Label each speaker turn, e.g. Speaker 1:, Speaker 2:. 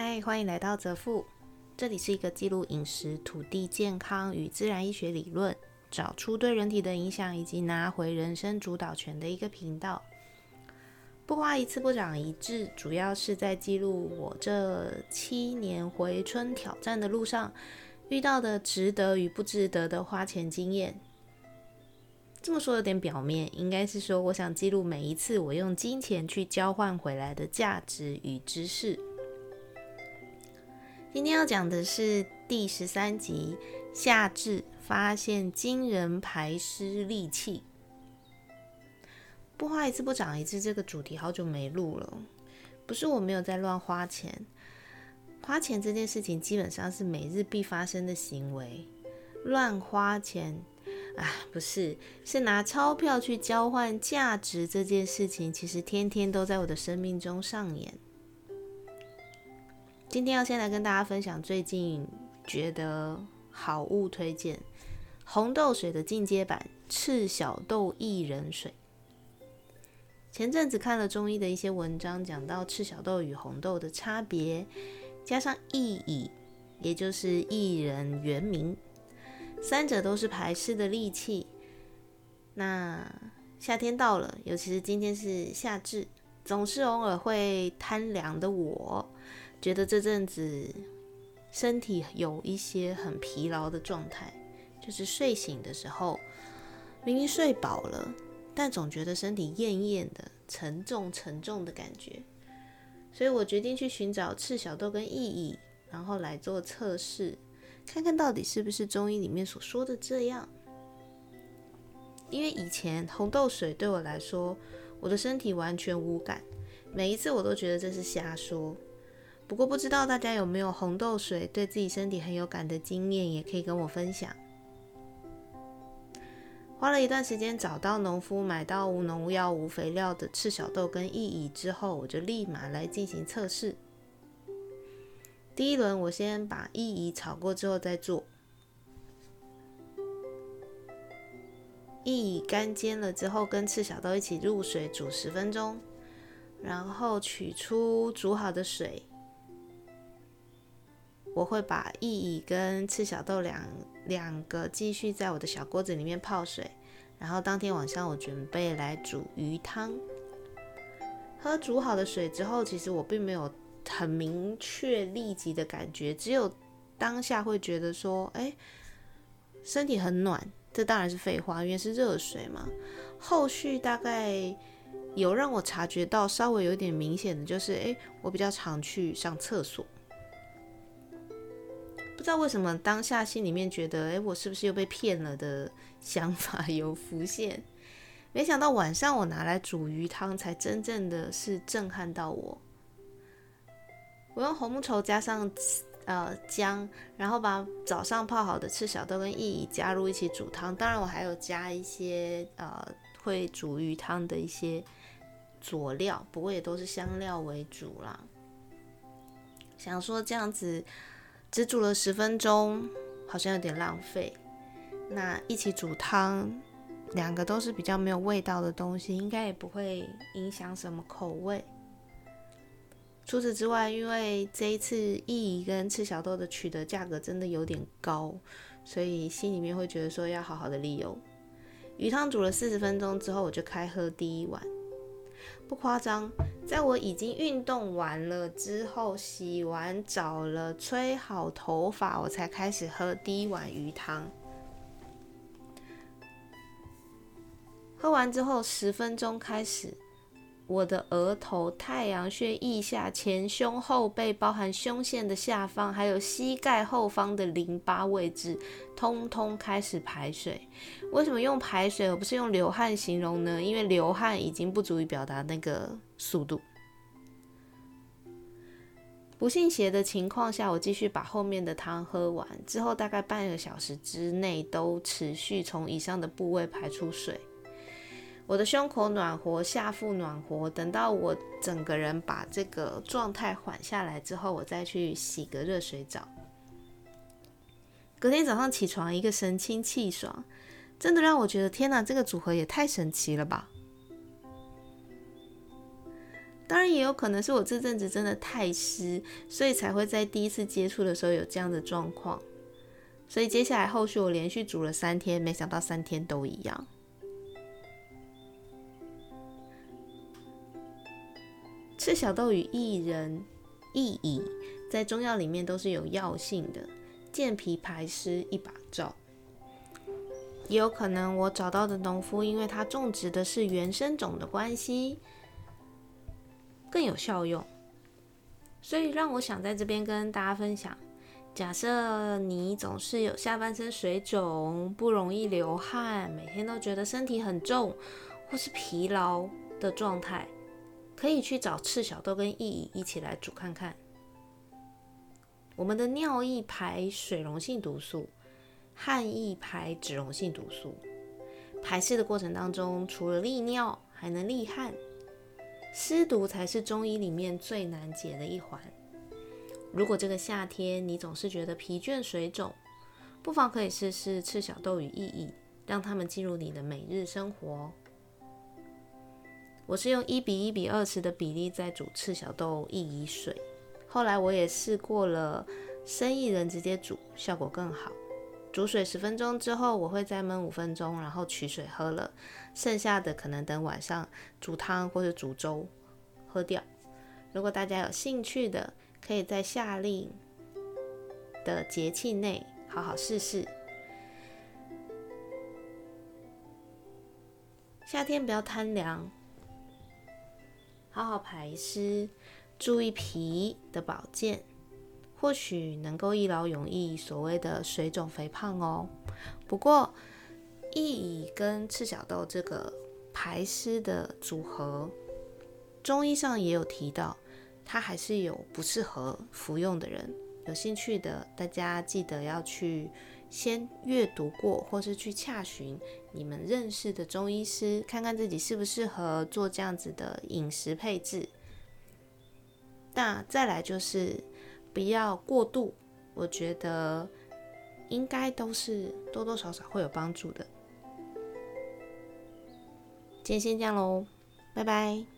Speaker 1: 嗨，欢迎来到泽富，这里是一个记录饮食、土地健康与自然医学理论，找出对人体的影响，以及拿回人生主导权的一个频道。不花一次不长一智，主要是在记录我这七年回春挑战的路上遇到的值得与不值得的花钱经验。这么说有点表面，应该是说我想记录每一次我用金钱去交换回来的价值与知识。今天要讲的是第十三集：夏至发现惊人排湿利器。不花一次不长一次，这个主题好久没录了。不是我没有在乱花钱，花钱这件事情基本上是每日必发生的行为。乱花钱，啊，不是，是拿钞票去交换价值这件事情，其实天天都在我的生命中上演。今天要先来跟大家分享最近觉得好物推荐——红豆水的进阶版赤小豆薏仁水。前阵子看了中医的一些文章，讲到赤小豆与红豆的差别，加上薏苡，也就是薏仁原名，三者都是排湿的利器。那夏天到了，尤其是今天是夏至，总是偶尔会贪凉的我。觉得这阵子身体有一些很疲劳的状态，就是睡醒的时候明明睡饱了，但总觉得身体厌厌的、沉重沉重的感觉。所以我决定去寻找赤小豆跟薏苡，然后来做测试，看看到底是不是中医里面所说的这样。因为以前红豆水对我来说，我的身体完全无感，每一次我都觉得这是瞎说。不过不知道大家有没有红豆水对自己身体很有感的经验，也可以跟我分享。花了一段时间找到农夫买到无农药、无肥料的赤小豆跟薏苡之后，我就立马来进行测试。第一轮我先把薏苡炒过之后再做，薏苡干煎了之后，跟赤小豆一起入水煮十分钟，然后取出煮好的水。我会把薏苡跟赤小豆两两个继续在我的小锅子里面泡水，然后当天晚上我准备来煮鱼汤。喝煮好的水之后，其实我并没有很明确立即的感觉，只有当下会觉得说，哎，身体很暖。这当然是废话，因为是热水嘛。后续大概有让我察觉到稍微有点明显的就是，哎，我比较常去上厕所。不知道为什么当下心里面觉得，哎，我是不是又被骗了的想法有浮现。没想到晚上我拿来煮鱼汤，才真正的是震撼到我。我用红木稠加上呃姜，然后把早上泡好的赤小豆跟薏苡加入一起煮汤。当然我还有加一些呃会煮鱼汤的一些佐料，不过也都是香料为主啦。想说这样子。只煮了十分钟，好像有点浪费。那一起煮汤，两个都是比较没有味道的东西，应该也不会影响什么口味。除此之外，因为这一次意怡跟赤小豆的取得价格真的有点高，所以心里面会觉得说要好好的利用。鱼汤煮了四十分钟之后，我就开喝第一碗。不夸张，在我已经运动完了之后，洗完澡了，吹好头发，我才开始喝第一碗鱼汤。喝完之后，十分钟开始。我的额头、太阳穴腋下、前胸后背，包含胸线的下方，还有膝盖后方的淋巴位置，通通开始排水。为什么用排水而不是用流汗形容呢？因为流汗已经不足以表达那个速度。不信邪的情况下，我继续把后面的汤喝完之后，大概半个小时之内都持续从以上的部位排出水。我的胸口暖和，下腹暖和。等到我整个人把这个状态缓下来之后，我再去洗个热水澡。隔天早上起床，一个神清气爽，真的让我觉得天哪，这个组合也太神奇了吧！当然也有可能是我这阵子真的太湿，所以才会在第一次接触的时候有这样的状况。所以接下来后续我连续煮了三天，没想到三天都一样。赤小豆与薏仁、薏苡在中药里面都是有药性的，健脾排湿，一把照。也有可能我找到的农夫，因为他种植的是原生种的关系，更有效用。所以让我想在这边跟大家分享。假设你总是有下半身水肿，不容易流汗，每天都觉得身体很重，或是疲劳的状态，可以去找赤小豆跟薏苡一起来煮看看。我们的尿液排水溶性毒素，汗液排脂溶性毒素。排湿的过程当中，除了利尿，还能利汗。湿毒才是中医里面最难解的一环。如果这个夏天你总是觉得疲倦、水肿，不妨可以试试赤小豆与薏苡，让它们进入你的每日生活。我是用一比一比二十的比例在煮赤小豆、薏苡水，后来我也试过了生薏仁直接煮，效果更好。煮水十分钟之后，我会再焖五分钟，然后取水喝了，剩下的可能等晚上煮汤或者煮粥喝掉。如果大家有兴趣的，可以在夏令的节气内好好试试。夏天不要贪凉，好好排湿，注意脾的保健，或许能够一劳永逸所谓的水肿肥胖哦。不过，薏苡跟赤小豆这个排湿的组合，中医上也有提到。它还是有不适合服用的人，有兴趣的大家记得要去先阅读过，或是去洽询你们认识的中医师，看看自己适不适合做这样子的饮食配置。那再来就是不要过度，我觉得应该都是多多少少会有帮助的。今天先这样喽，拜拜。